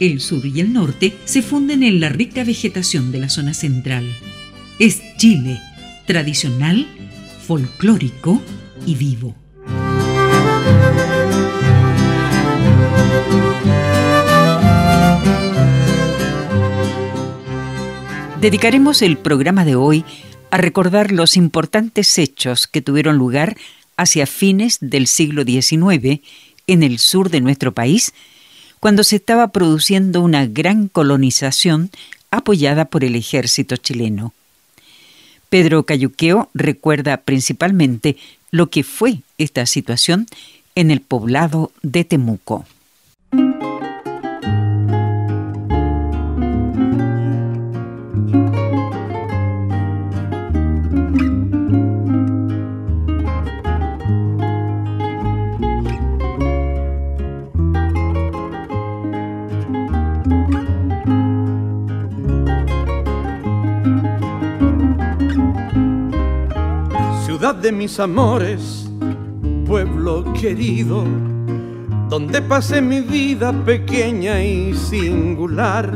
El sur y el norte se funden en la rica vegetación de la zona central. Es Chile, tradicional, folclórico y vivo. Dedicaremos el programa de hoy a recordar los importantes hechos que tuvieron lugar hacia fines del siglo XIX en el sur de nuestro país, cuando se estaba produciendo una gran colonización apoyada por el ejército chileno. Pedro Cayuqueo recuerda principalmente lo que fue esta situación en el poblado de Temuco. De mis amores, pueblo querido, donde pasé mi vida pequeña y singular,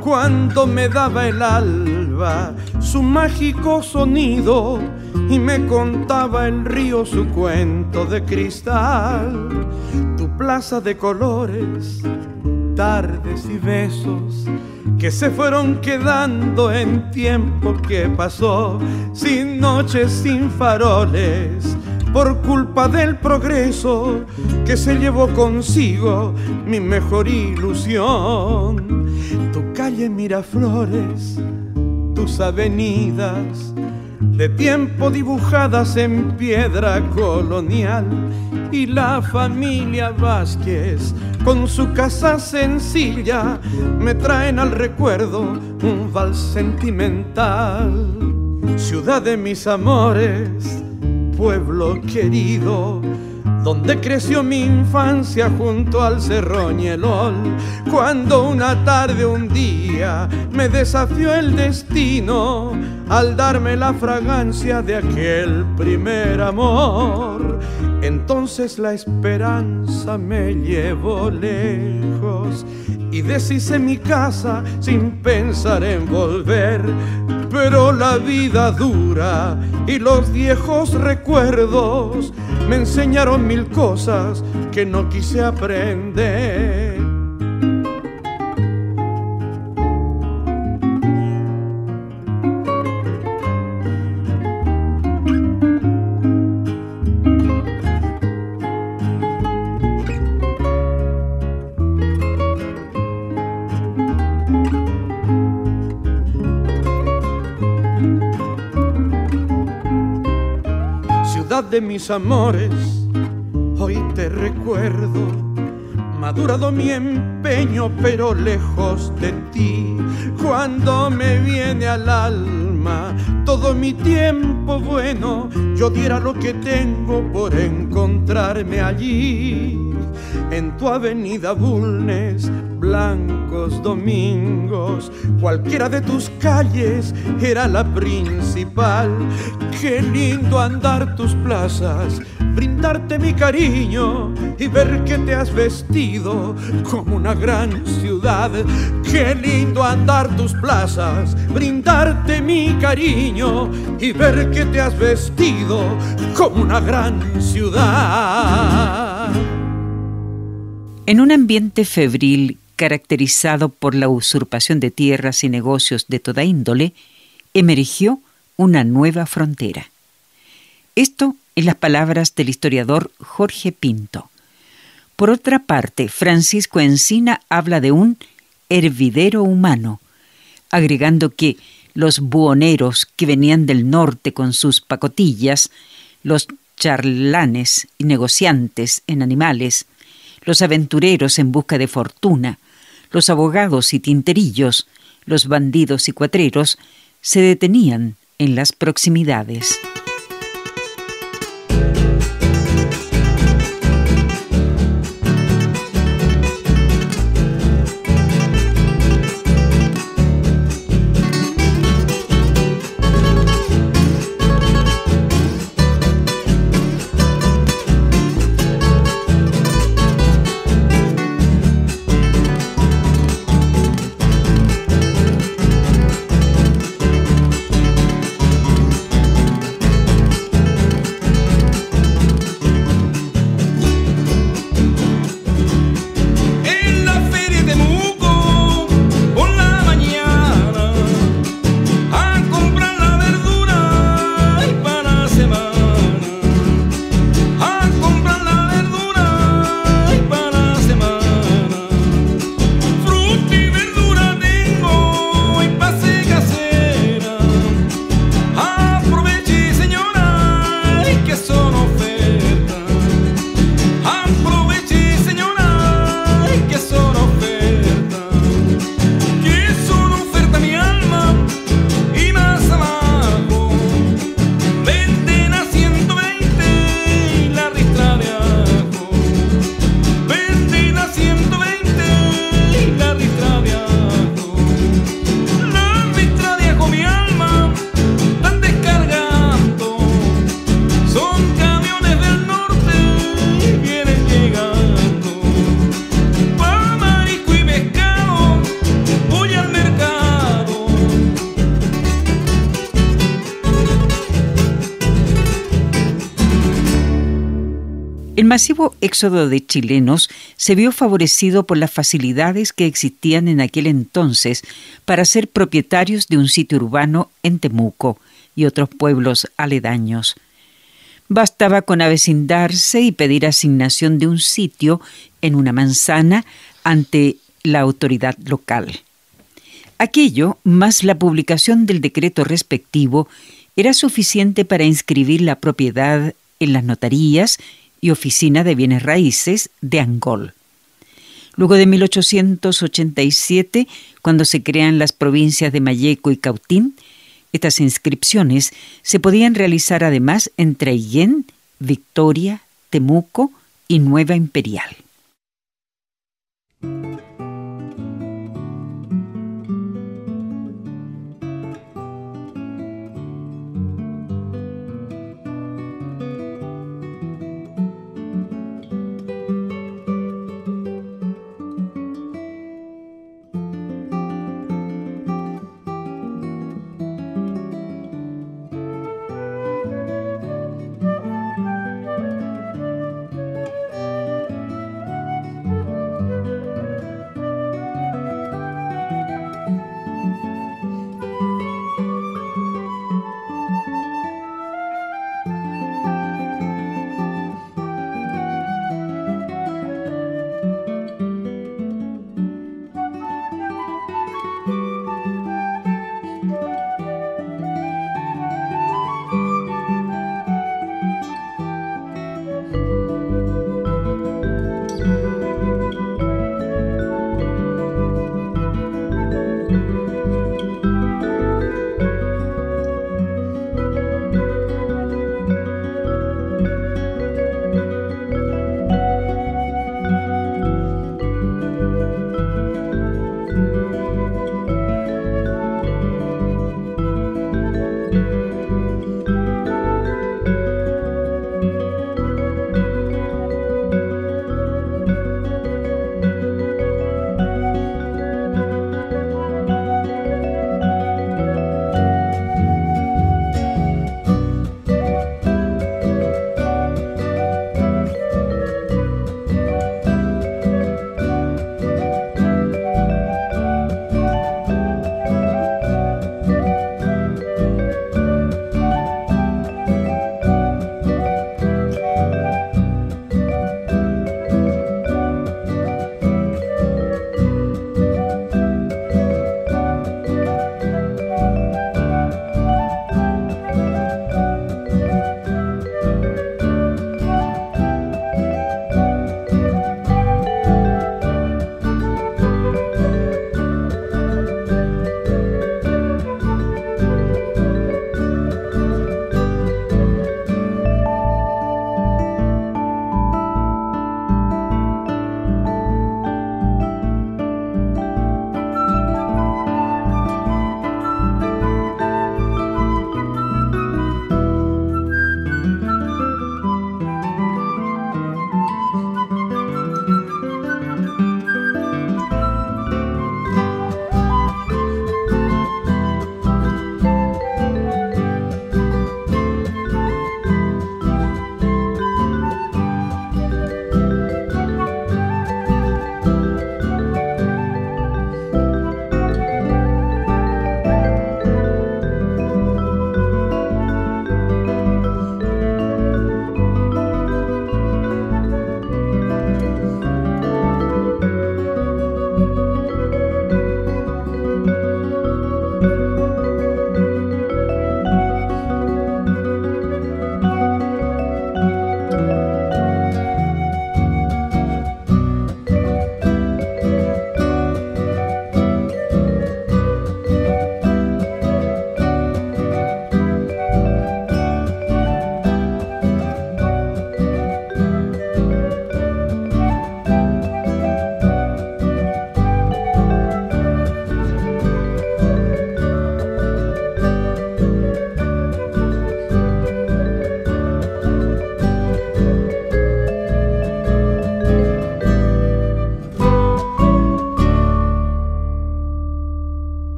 cuando me daba el alba su mágico sonido y me contaba el río su cuento de cristal, tu plaza de colores, tardes y besos que se fueron quedando en tiempo que pasó, sin noches, sin faroles, por culpa del progreso que se llevó consigo mi mejor ilusión. Tu calle Miraflores, tus avenidas, de tiempo dibujadas en piedra colonial, y la familia Vázquez con su casa sencilla me traen al recuerdo un vals sentimental. Ciudad de mis amores, pueblo querido, donde creció mi infancia junto al Cerroñelol, cuando una tarde, un día, me desafió el destino al darme la fragancia de aquel primer amor. Entonces la esperanza me llevó lejos y deshice mi casa sin pensar en volver. Pero la vida dura y los viejos recuerdos me enseñaron mil cosas que no quise aprender. De mis amores, hoy te recuerdo. Madurado mi empeño, pero lejos de ti. Cuando me viene al alma todo mi tiempo bueno, yo diera lo que tengo por encontrarme allí. En tu avenida Bulnes, blancos domingos, cualquiera de tus calles era la principal. Qué lindo andar tus plazas, brindarte mi cariño y ver que te has vestido como una gran ciudad. Qué lindo andar tus plazas, brindarte mi cariño y ver que te has vestido como una gran ciudad. En un ambiente febril caracterizado por la usurpación de tierras y negocios de toda índole, emergió una nueva frontera. Esto en las palabras del historiador Jorge Pinto. Por otra parte, Francisco Encina habla de un hervidero humano, agregando que los buhoneros que venían del norte con sus pacotillas, los charlanes y negociantes en animales, los aventureros en busca de fortuna, los abogados y tinterillos, los bandidos y cuatreros, se detenían en las proximidades. El masivo éxodo de chilenos se vio favorecido por las facilidades que existían en aquel entonces para ser propietarios de un sitio urbano en Temuco y otros pueblos aledaños. Bastaba con avecindarse y pedir asignación de un sitio en una manzana ante la autoridad local. Aquello, más la publicación del decreto respectivo, era suficiente para inscribir la propiedad en las notarías y Oficina de Bienes Raíces de Angol. Luego de 1887, cuando se crean las provincias de Mayeco y Cautín, estas inscripciones se podían realizar además en Traillén, Victoria, Temuco y Nueva Imperial.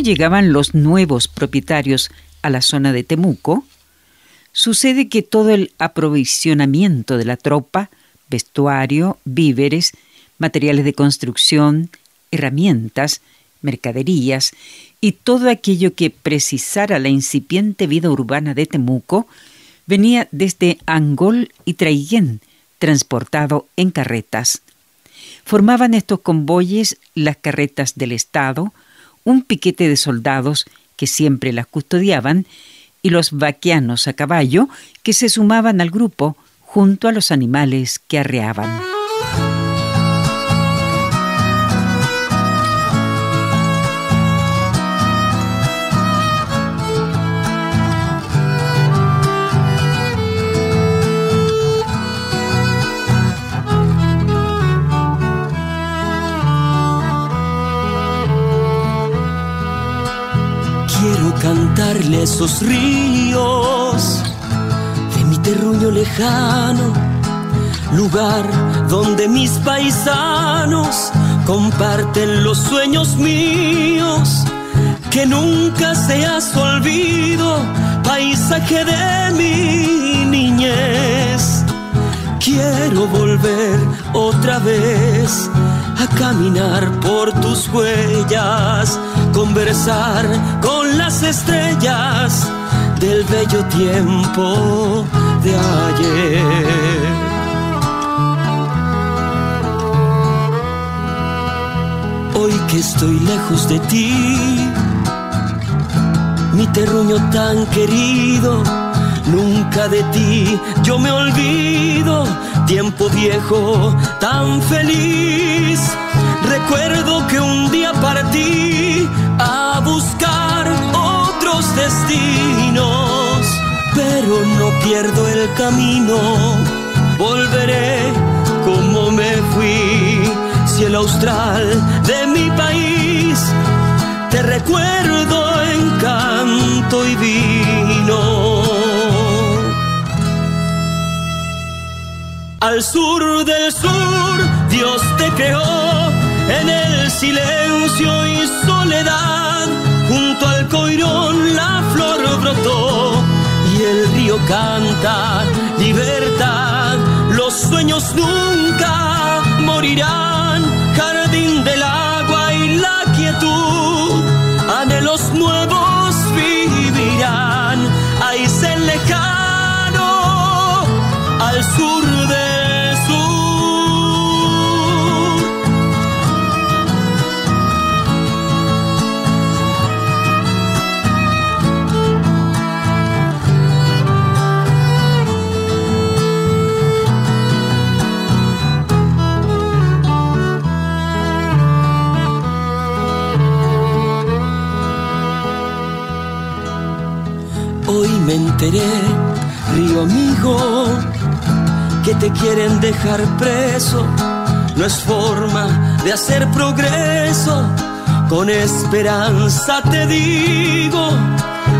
Llegaban los nuevos propietarios a la zona de Temuco? Sucede que todo el aprovisionamiento de la tropa, vestuario, víveres, materiales de construcción, herramientas, mercaderías y todo aquello que precisara la incipiente vida urbana de Temuco venía desde Angol y Traiguén, transportado en carretas. Formaban estos convoyes las carretas del Estado, un piquete de soldados que siempre las custodiaban y los vaqueanos a caballo que se sumaban al grupo junto a los animales que arreaban. Cantarle esos ríos de mi terruño lejano, lugar donde mis paisanos comparten los sueños míos, que nunca seas olvido, paisaje de mi niñez. Quiero volver otra vez a caminar por tus huellas, conversar con las estrellas del bello tiempo de ayer. Hoy que estoy lejos de ti, mi terruño tan querido, nunca de ti yo me olvido tiempo viejo tan feliz. Recuerdo que un día partí a buscar otros destinos, pero no pierdo el camino. Volveré como me fui, cielo austral de mi país. Te recuerdo en canto y vino. Al sur del sur, Dios te creó el silencio y soledad. Junto al coirón la flor brotó y el río canta libertad. Los sueños nunca morirán. Jardín del agua y la quietud, anhelos nuevos río amigo, que te quieren dejar preso. No es forma de hacer progreso. Con esperanza te digo,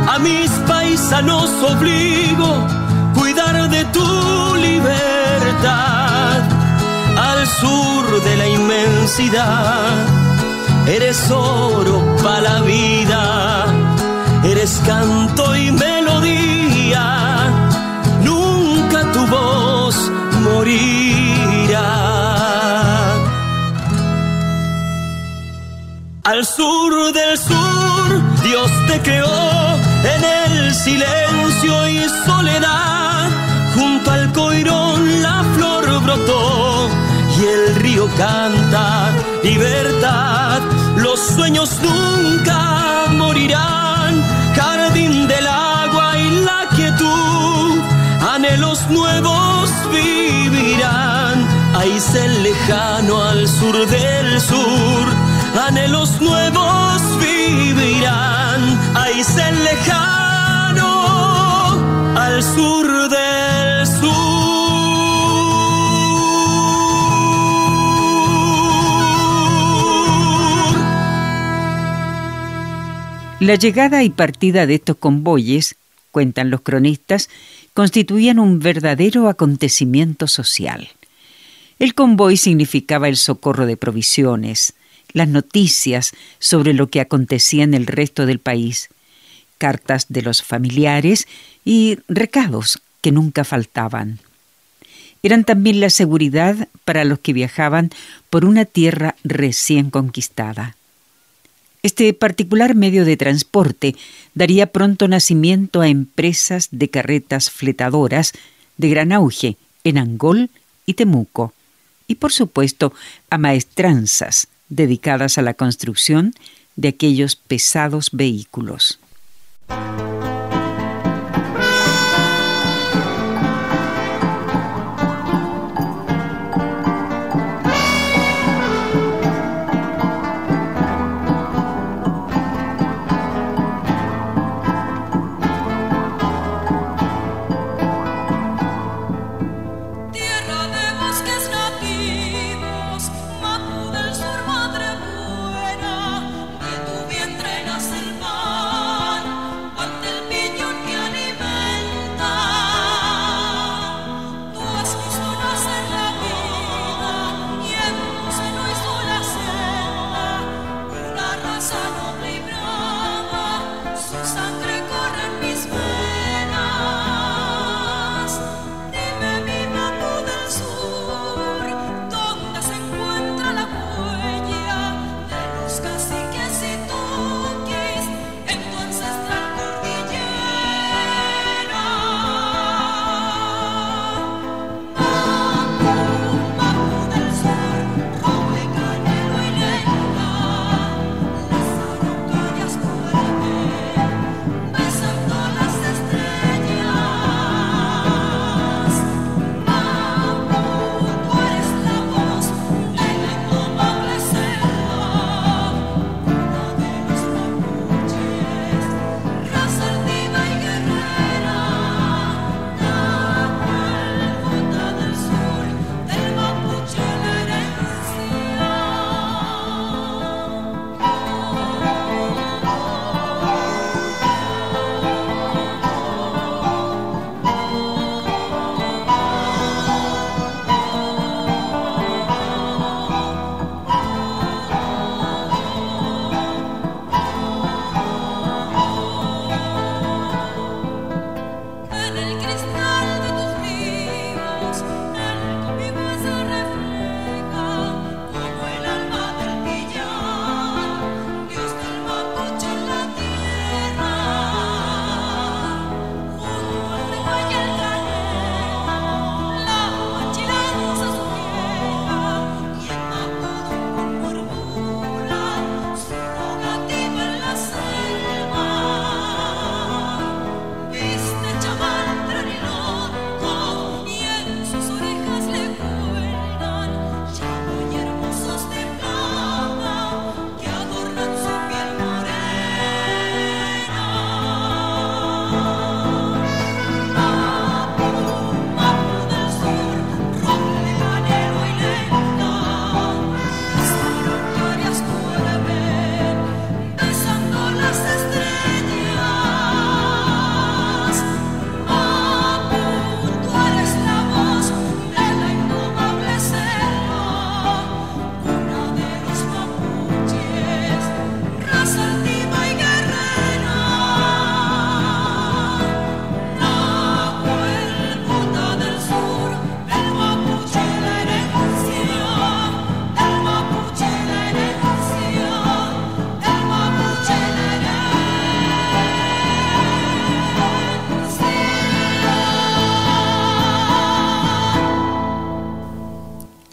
a mis paisanos obligo cuidar de tu libertad. Al sur de la inmensidad, eres oro para la vida eres canto y Al sur del sur, Dios te creó en el silencio y soledad, junto al coirón la flor brotó y el río canta libertad, los sueños nunca morirán. Jardín del agua y la quietud, anhelos nuevos vivirán, se lejano al sur del sur, anhelos nuevos vivirán, ahí se lejano al sur del sur. La llegada y partida de estos convoyes, cuentan los cronistas, constituían un verdadero acontecimiento social. El convoy significaba el socorro de provisiones, las noticias sobre lo que acontecía en el resto del país, cartas de los familiares y recados que nunca faltaban. Eran también la seguridad para los que viajaban por una tierra recién conquistada. Este particular medio de transporte daría pronto nacimiento a empresas de carretas fletadoras de gran auge en Angol y Temuco, y por supuesto a maestranzas dedicadas a la construcción de aquellos pesados vehículos.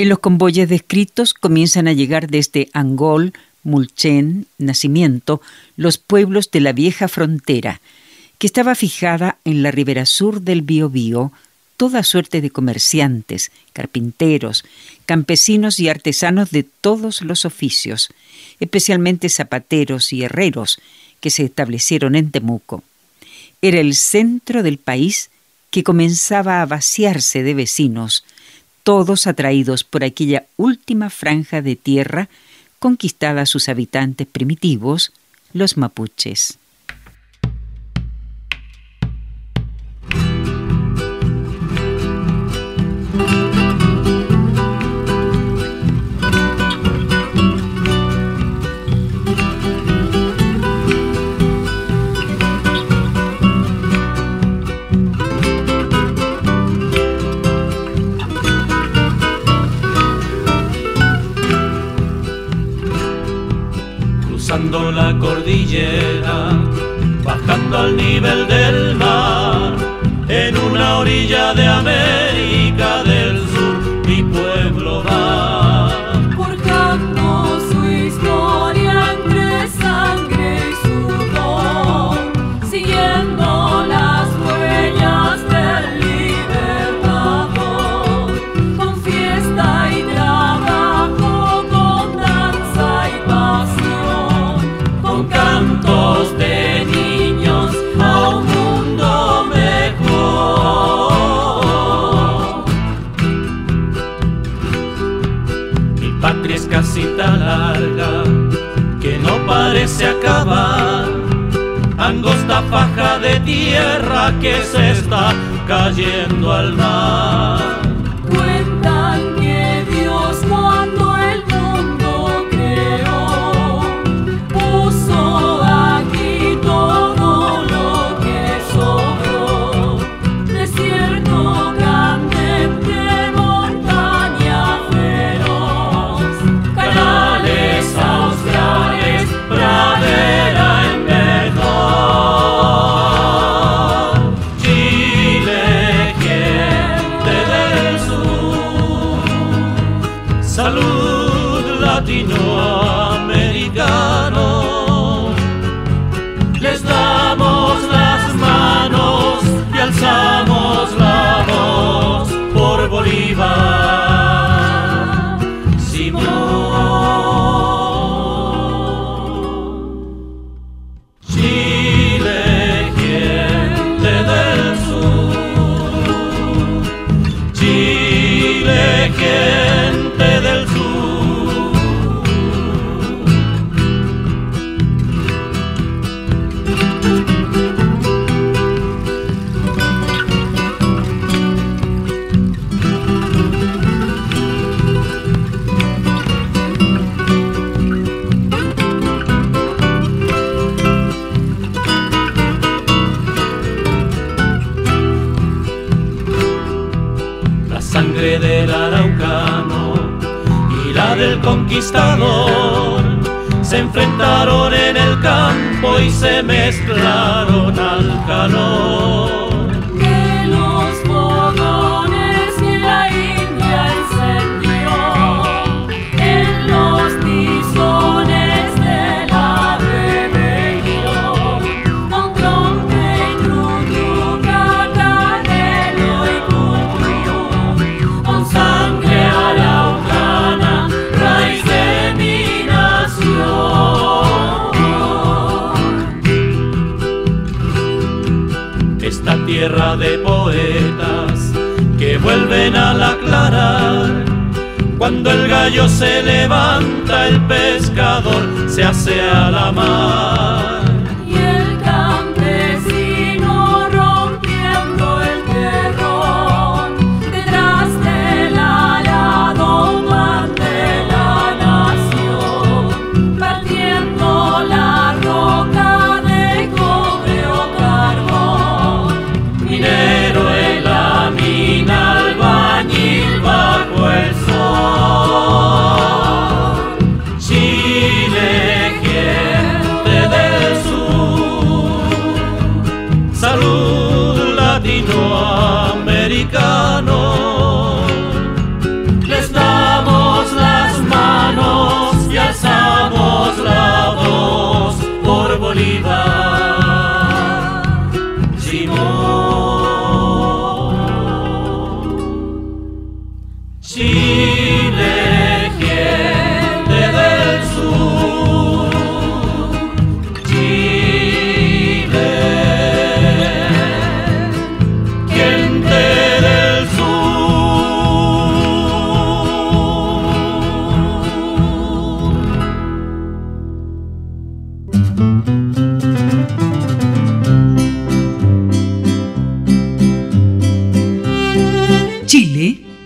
En los convoyes descritos comienzan a llegar desde Angol, Mulchen, Nacimiento, los pueblos de la vieja frontera, que estaba fijada en la ribera sur del Biobío, toda suerte de comerciantes, carpinteros, campesinos y artesanos de todos los oficios, especialmente zapateros y herreros, que se establecieron en Temuco. Era el centro del país que comenzaba a vaciarse de vecinos, todos atraídos por aquella última franja de tierra conquistada a sus habitantes primitivos, los mapuches. nivel de la faja de tierra que se está cayendo al mar. rayo se levanta el pescador, se hace a la mar.